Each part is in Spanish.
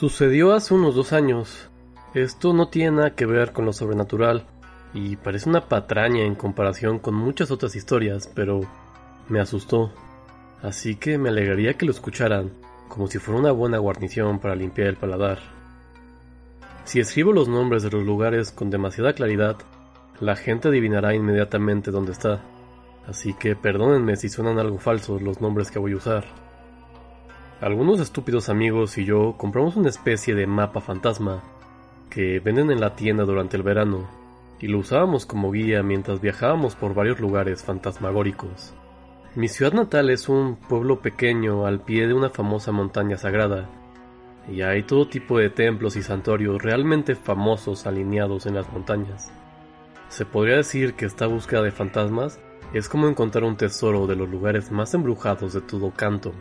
Sucedió hace unos dos años. Esto no tiene nada que ver con lo sobrenatural y parece una patraña en comparación con muchas otras historias, pero me asustó. Así que me alegraría que lo escucharan, como si fuera una buena guarnición para limpiar el paladar. Si escribo los nombres de los lugares con demasiada claridad, la gente adivinará inmediatamente dónde está. Así que perdónenme si suenan algo falsos los nombres que voy a usar. Algunos estúpidos amigos y yo compramos una especie de mapa fantasma que venden en la tienda durante el verano y lo usábamos como guía mientras viajábamos por varios lugares fantasmagóricos. Mi ciudad natal es un pueblo pequeño al pie de una famosa montaña sagrada y hay todo tipo de templos y santuarios realmente famosos alineados en las montañas. Se podría decir que esta búsqueda de fantasmas es como encontrar un tesoro de los lugares más embrujados de todo canto.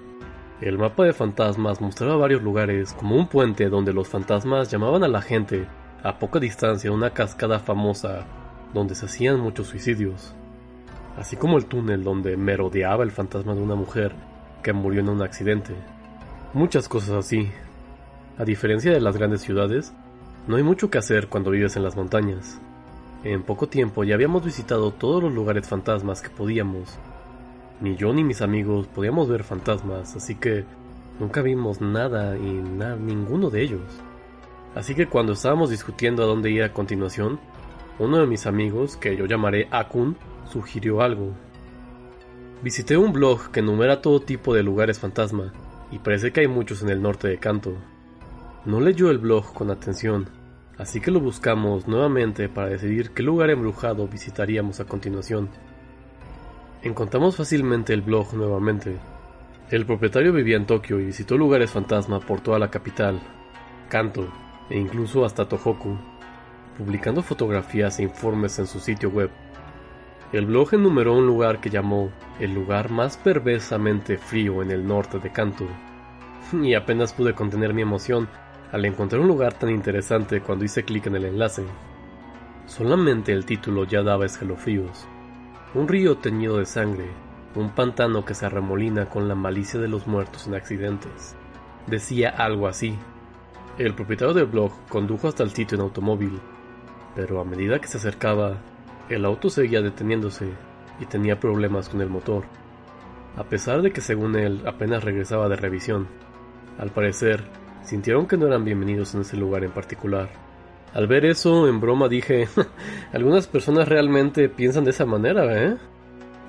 El mapa de fantasmas mostraba varios lugares, como un puente donde los fantasmas llamaban a la gente a poca distancia una cascada famosa donde se hacían muchos suicidios, así como el túnel donde merodeaba el fantasma de una mujer que murió en un accidente. Muchas cosas así. A diferencia de las grandes ciudades, no hay mucho que hacer cuando vives en las montañas. En poco tiempo ya habíamos visitado todos los lugares fantasmas que podíamos ni yo ni mis amigos podíamos ver fantasmas, así que nunca vimos nada y nada, ninguno de ellos. Así que cuando estábamos discutiendo a dónde ir a continuación, uno de mis amigos, que yo llamaré Akun, sugirió algo. Visité un blog que enumera todo tipo de lugares fantasma, y parece que hay muchos en el norte de Kanto. No leyó el blog con atención, así que lo buscamos nuevamente para decidir qué lugar embrujado visitaríamos a continuación. Encontramos fácilmente el blog nuevamente. El propietario vivía en Tokio y visitó lugares fantasma por toda la capital, Kanto e incluso hasta Tohoku, publicando fotografías e informes en su sitio web. El blog enumeró un lugar que llamó el lugar más perversamente frío en el norte de Kanto, y apenas pude contener mi emoción al encontrar un lugar tan interesante cuando hice clic en el enlace. Solamente el título ya daba escalofríos un río teñido de sangre, un pantano que se arremolina con la malicia de los muertos en accidentes. Decía algo así. El propietario del blog condujo hasta el sitio en automóvil, pero a medida que se acercaba, el auto seguía deteniéndose y tenía problemas con el motor, a pesar de que según él apenas regresaba de revisión. Al parecer, sintieron que no eran bienvenidos en ese lugar en particular. Al ver eso, en broma dije, algunas personas realmente piensan de esa manera, ¿eh?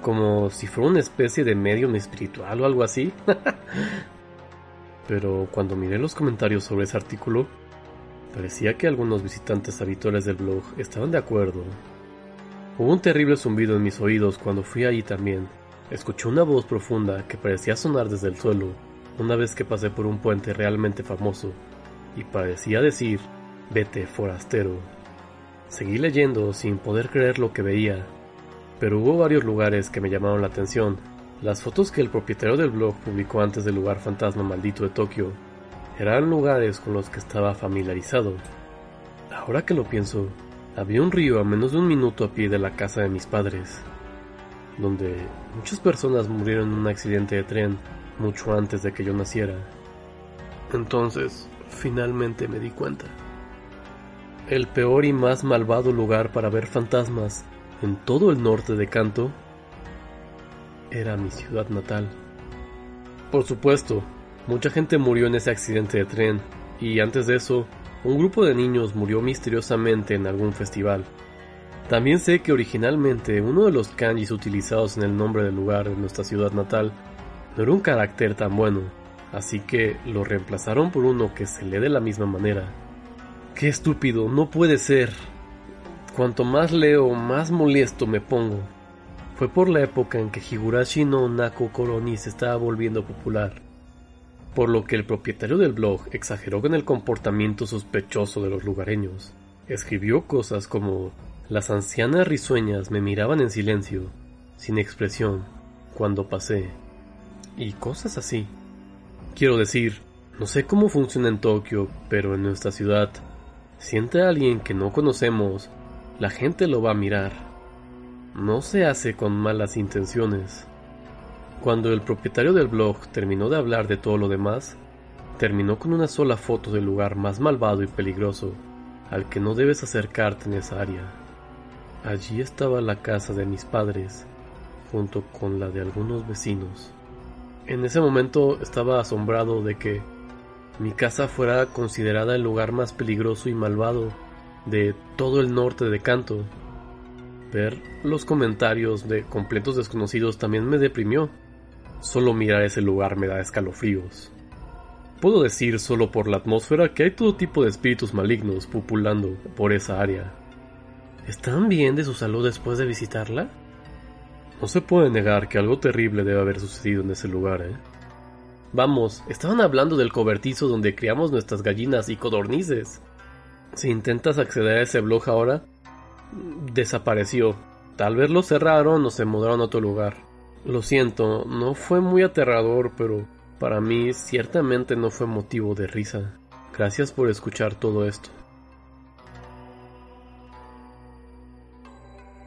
Como si fuera una especie de medium espiritual o algo así. Pero cuando miré los comentarios sobre ese artículo, parecía que algunos visitantes habituales del blog estaban de acuerdo. Hubo un terrible zumbido en mis oídos cuando fui allí también. Escuché una voz profunda que parecía sonar desde el suelo una vez que pasé por un puente realmente famoso, y parecía decir Vete, forastero. Seguí leyendo sin poder creer lo que veía, pero hubo varios lugares que me llamaron la atención. Las fotos que el propietario del blog publicó antes del lugar fantasma maldito de Tokio eran lugares con los que estaba familiarizado. Ahora que lo pienso, había un río a menos de un minuto a pie de la casa de mis padres, donde muchas personas murieron en un accidente de tren mucho antes de que yo naciera. Entonces, finalmente me di cuenta. El peor y más malvado lugar para ver fantasmas en todo el norte de Kanto era mi ciudad natal. Por supuesto, mucha gente murió en ese accidente de tren, y antes de eso, un grupo de niños murió misteriosamente en algún festival. También sé que originalmente uno de los kanjis utilizados en el nombre del lugar de nuestra ciudad natal no era un carácter tan bueno, así que lo reemplazaron por uno que se lee de la misma manera. Qué estúpido, no puede ser. Cuanto más leo, más molesto me pongo. Fue por la época en que Higurashi no Nako Koroni se estaba volviendo popular, por lo que el propietario del blog exageró con el comportamiento sospechoso de los lugareños. Escribió cosas como las ancianas risueñas me miraban en silencio, sin expresión, cuando pasé, y cosas así. Quiero decir, no sé cómo funciona en Tokio, pero en nuestra ciudad Siente a alguien que no conocemos, la gente lo va a mirar. No se hace con malas intenciones. Cuando el propietario del blog terminó de hablar de todo lo demás, terminó con una sola foto del lugar más malvado y peligroso al que no debes acercarte en esa área. Allí estaba la casa de mis padres, junto con la de algunos vecinos. En ese momento estaba asombrado de que mi casa fuera considerada el lugar más peligroso y malvado de todo el norte de Canto. Ver los comentarios de completos desconocidos también me deprimió. Solo mirar ese lugar me da escalofríos. Puedo decir solo por la atmósfera que hay todo tipo de espíritus malignos populando por esa área. ¿Están bien de su salud después de visitarla? No se puede negar que algo terrible debe haber sucedido en ese lugar, ¿eh? Vamos, estaban hablando del cobertizo donde criamos nuestras gallinas y codornices. Si intentas acceder a ese blog ahora, desapareció. Tal vez lo cerraron o se mudaron a otro lugar. Lo siento, no fue muy aterrador, pero para mí ciertamente no fue motivo de risa. Gracias por escuchar todo esto.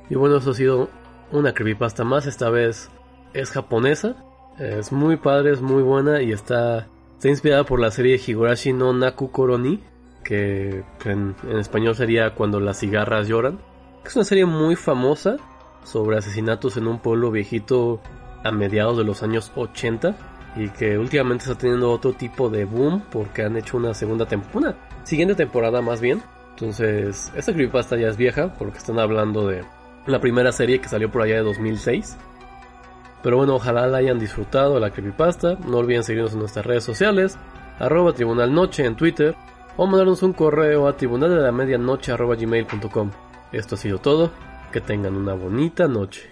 Y bueno, eso ha sido una creepypasta más. Esta vez es japonesa. Es muy padre, es muy buena y está, está inspirada por la serie Higurashi no Naku Koroni, que en, español sería Cuando las cigarras lloran. Es una serie muy famosa sobre asesinatos en un pueblo viejito a mediados de los años 80 y que últimamente está teniendo otro tipo de boom porque han hecho una segunda temporada, siguiente temporada más bien. Entonces, esta creepypasta ya es vieja porque están hablando de la primera serie que salió por allá de 2006. Pero bueno, ojalá la hayan disfrutado la creepypasta. No olviden seguirnos en nuestras redes sociales, arroba tribunal noche en Twitter o mandarnos un correo a tribunal de la gmail.com. Esto ha sido todo. Que tengan una bonita noche.